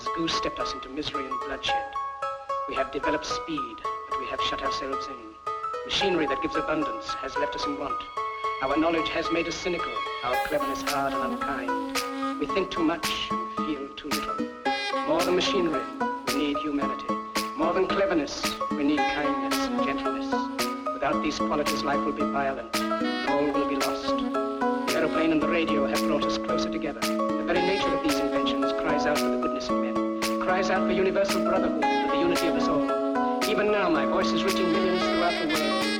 has goose-stepped us into misery and bloodshed. We have developed speed, but we have shut ourselves in. Machinery that gives abundance has left us in want. Our knowledge has made us cynical, our cleverness hard and unkind. We think too much and feel too little. More than machinery, we need humanity. More than cleverness, we need kindness and gentleness. Without these qualities, life will be violent, and all will be lost. The aeroplane and the radio have brought us closer together. The very nature of these inventions cries out for the goodness in men, cries out for universal brotherhood, for the unity of us all. Even now, my voice is reaching millions throughout the world.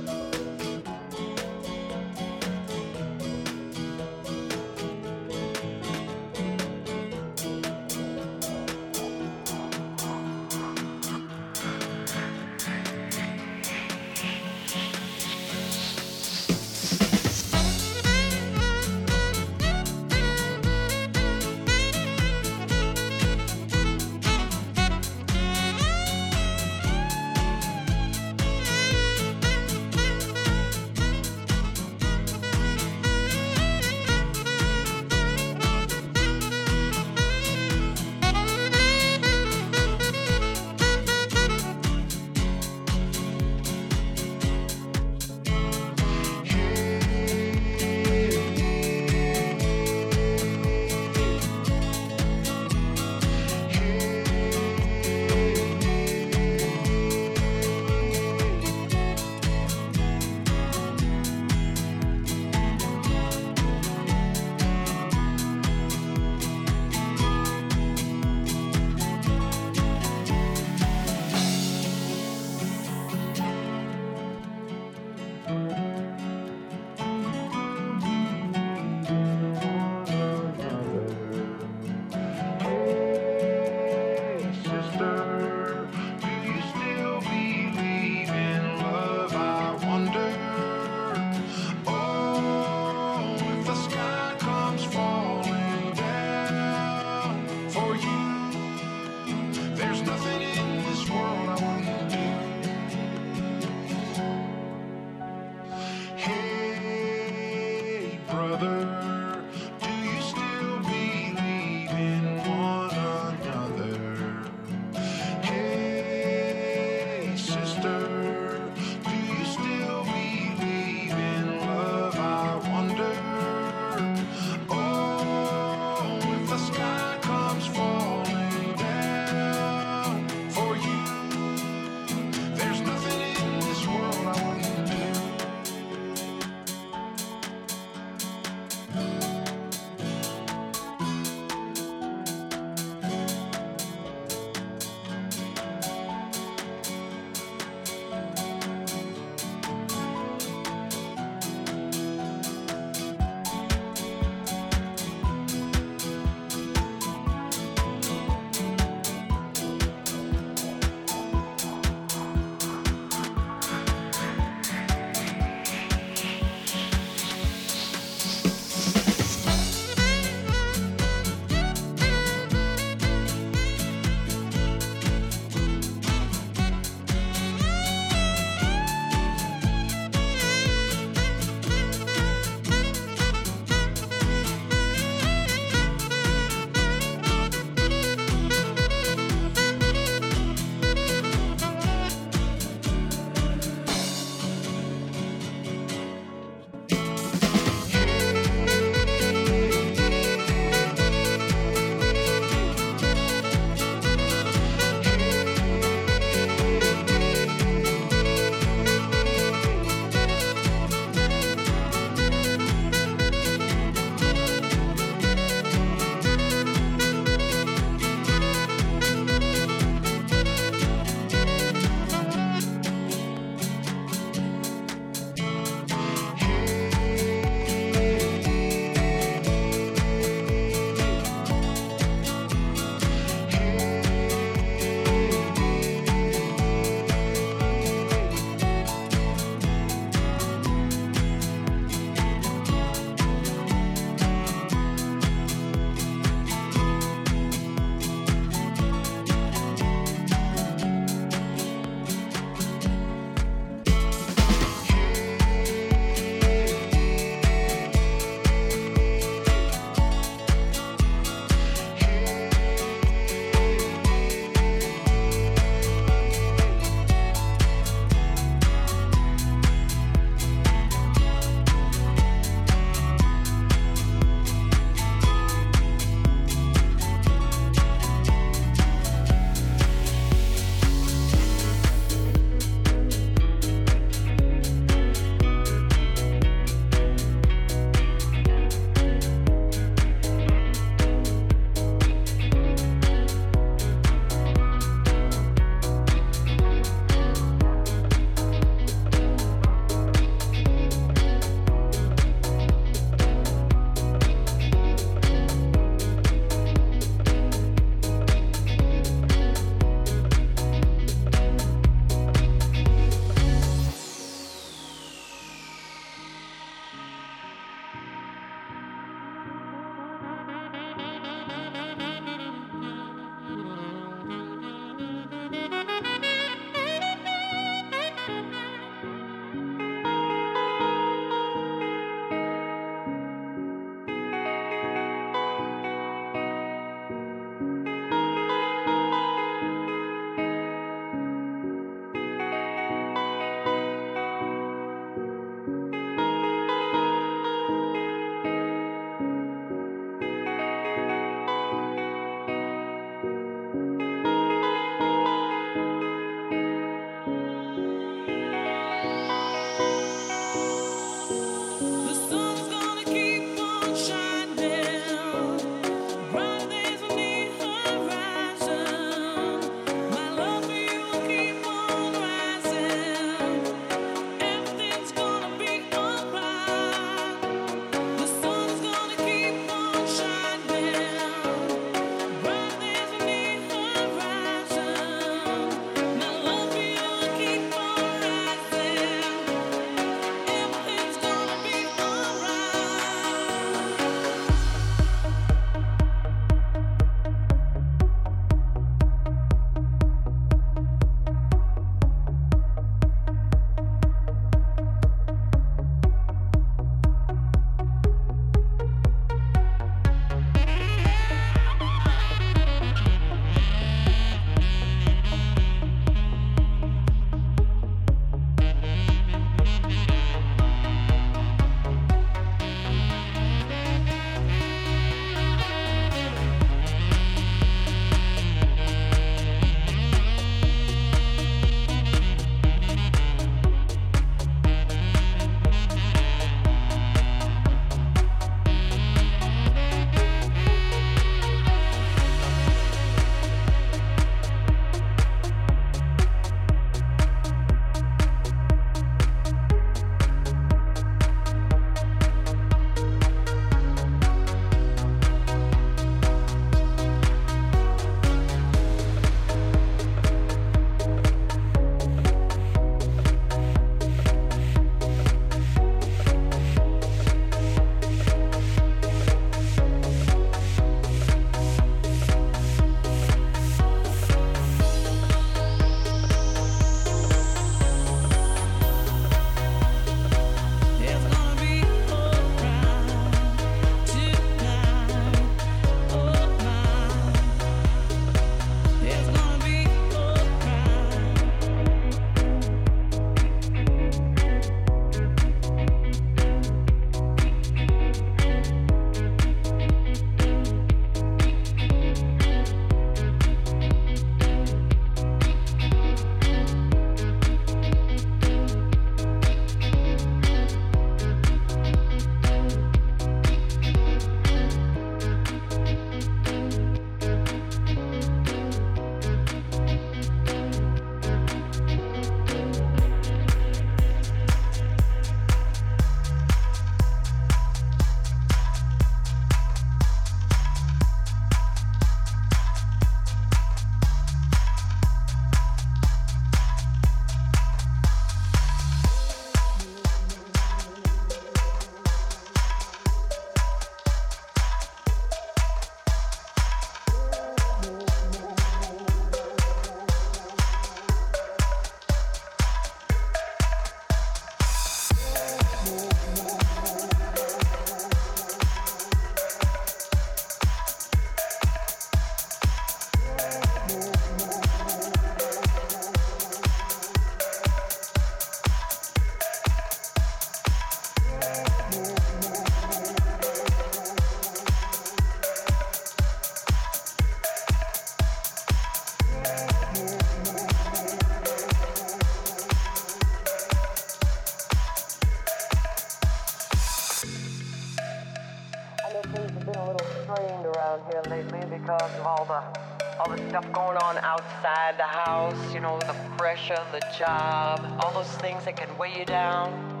The job, all those things that can weigh you down.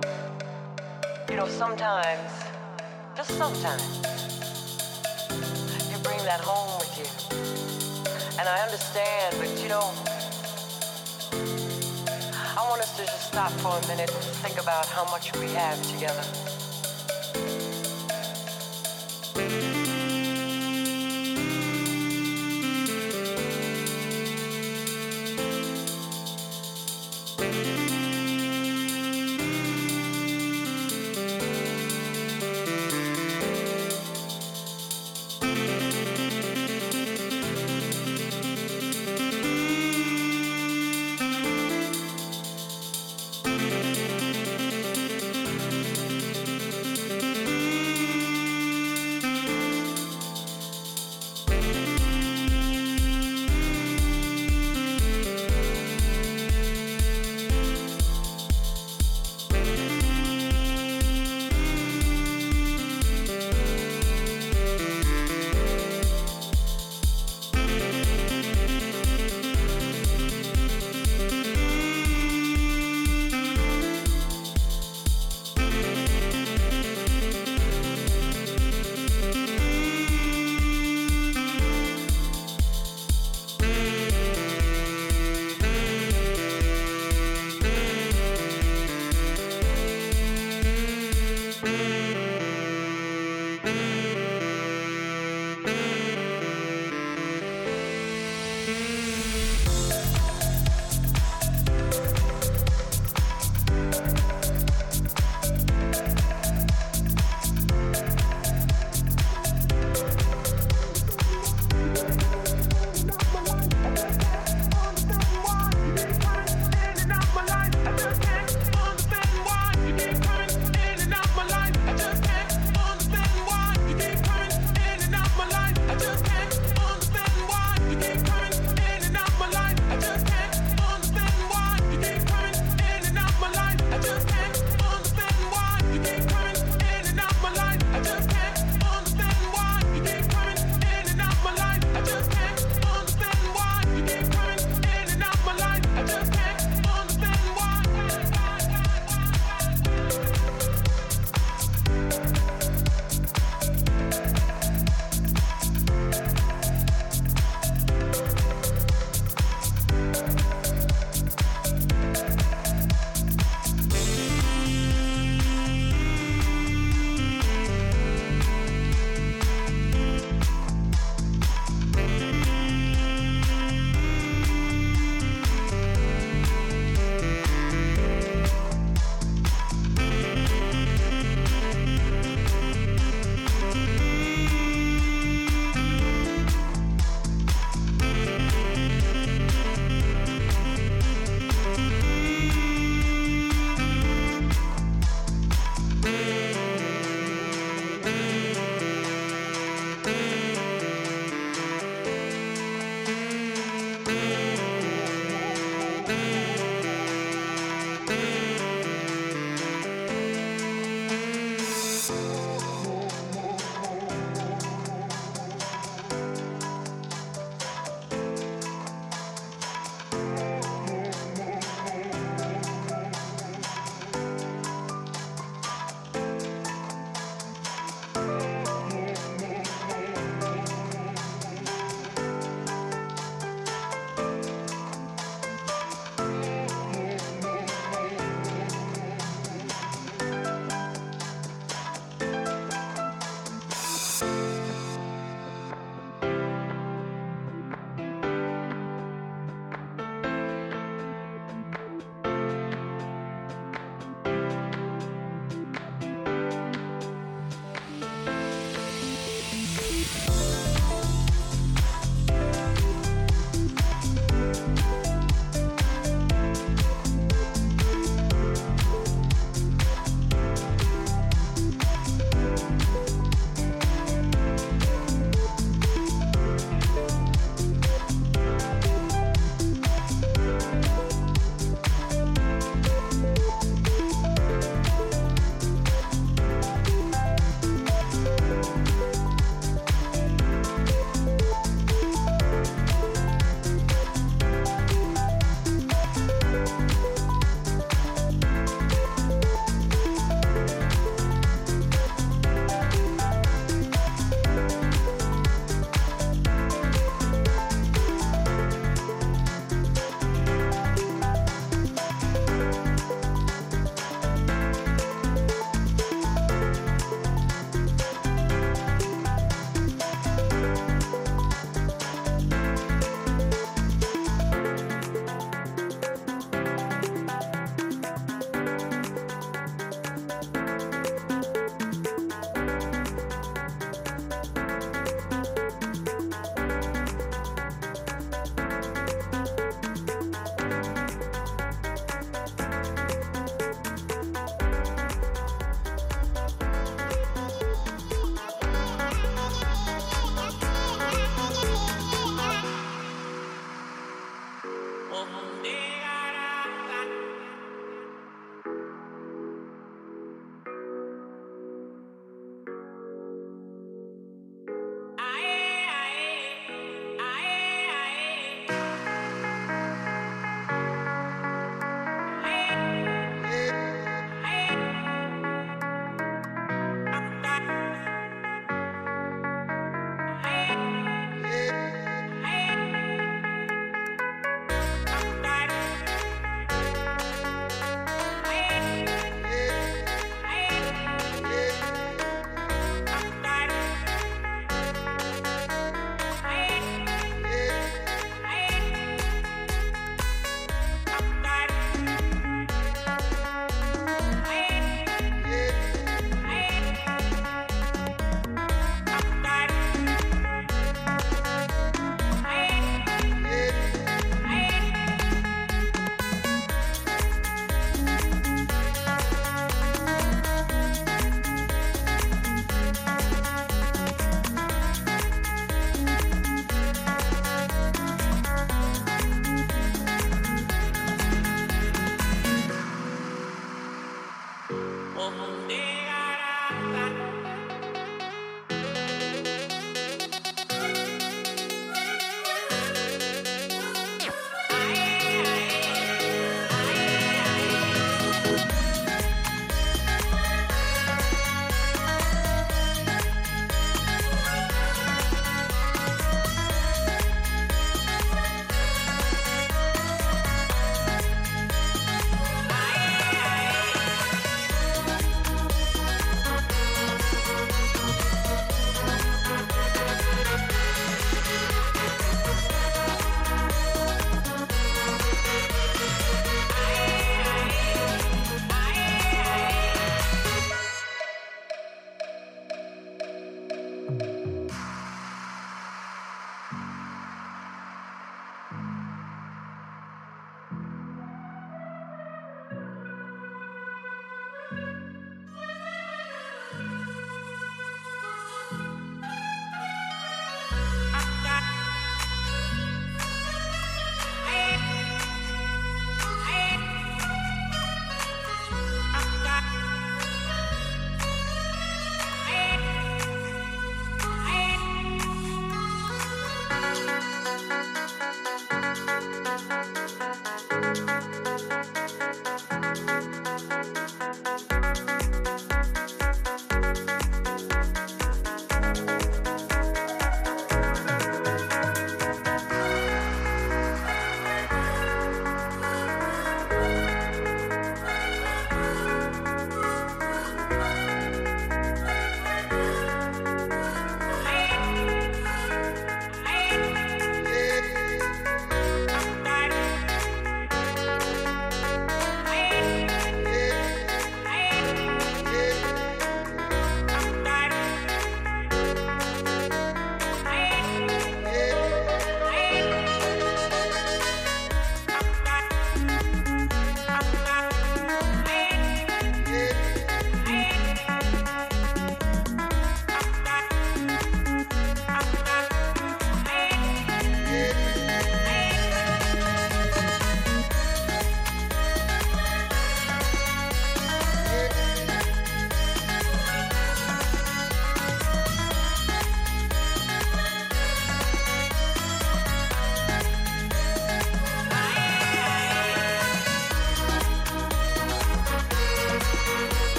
You know, sometimes, just sometimes, you bring that home with you. And I understand, but you know, I want us to just stop for a minute and think about how much we have together.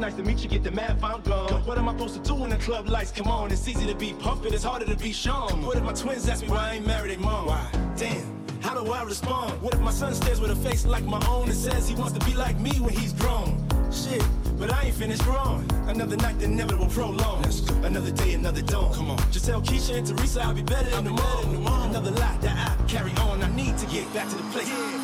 Nice to meet you, get the math, I'm gone. What am I supposed to do when the club lights come on? It's easy to be pumping, it's harder to be shown. What if my twins ask me why I ain't married their mom? Why? Damn. How do I respond? What if my son stares with a face like my own and says he wants to be like me when he's grown? Shit, but I ain't finished strong. Another night, the inevitable prolong. Another day, another dawn. Come on. Just tell Keisha and Teresa I'll be better in the morning. Another lot that I carry on. I need to get back to the place. Yeah,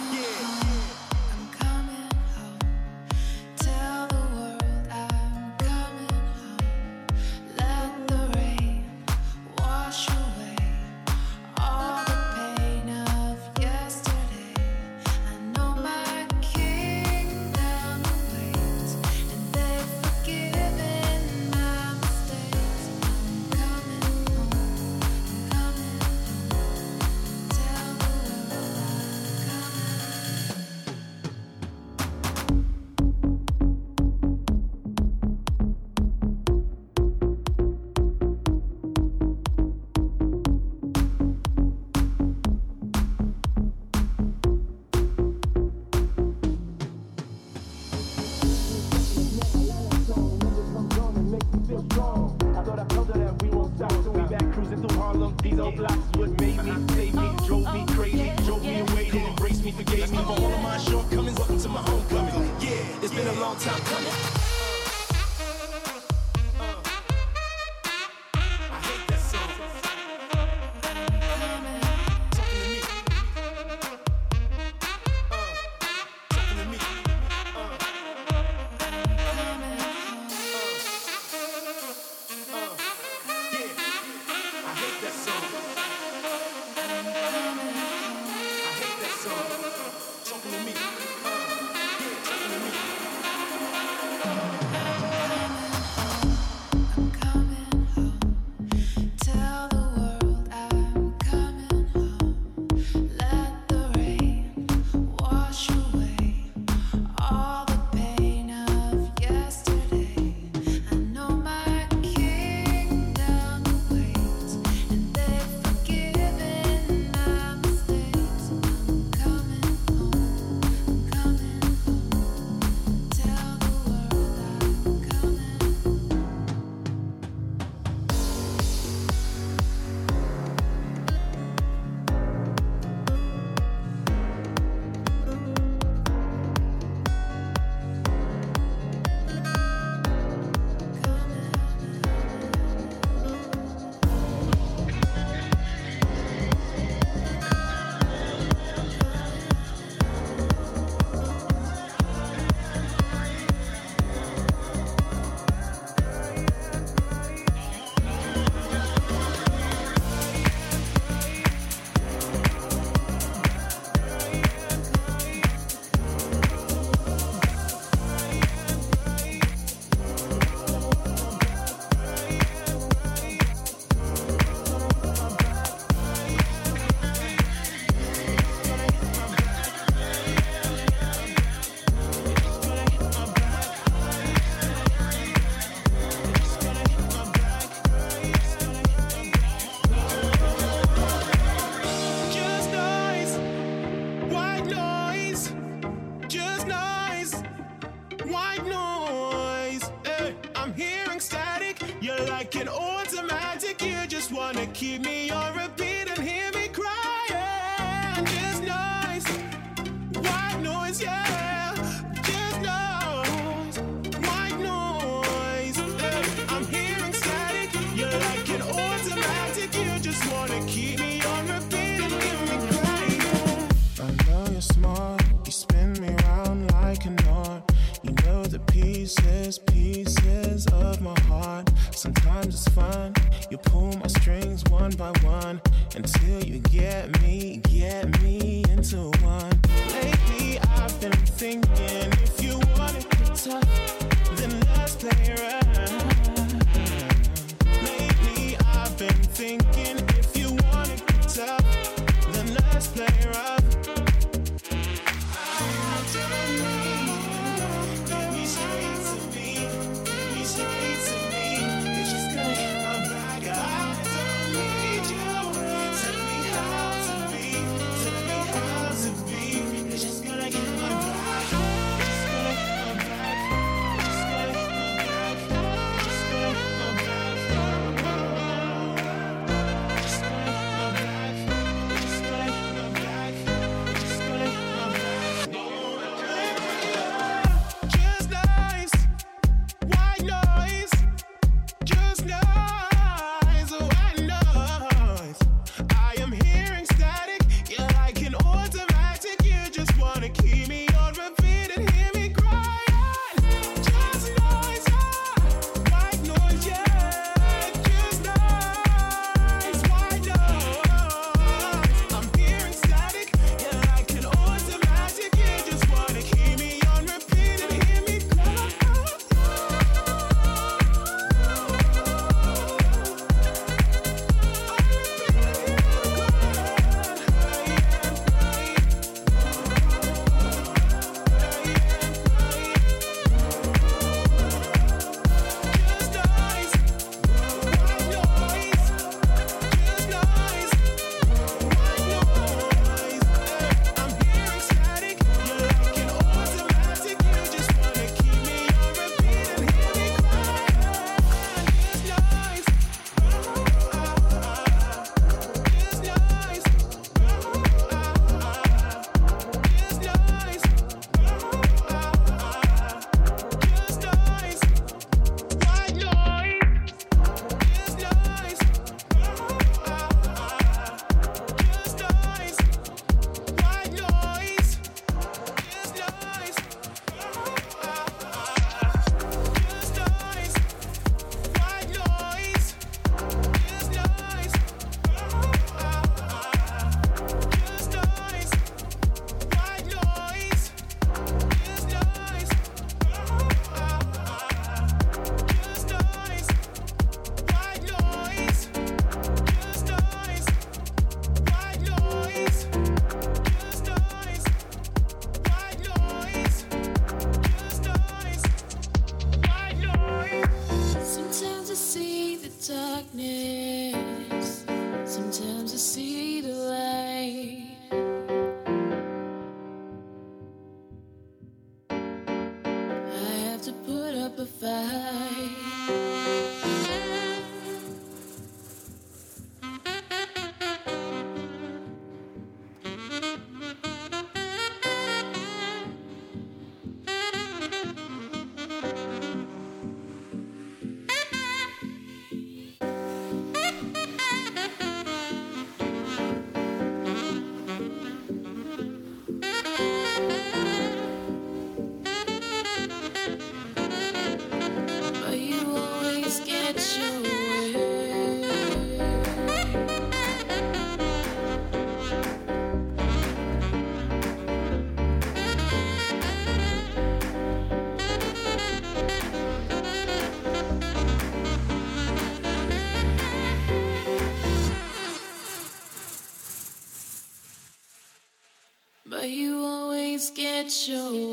get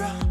drop.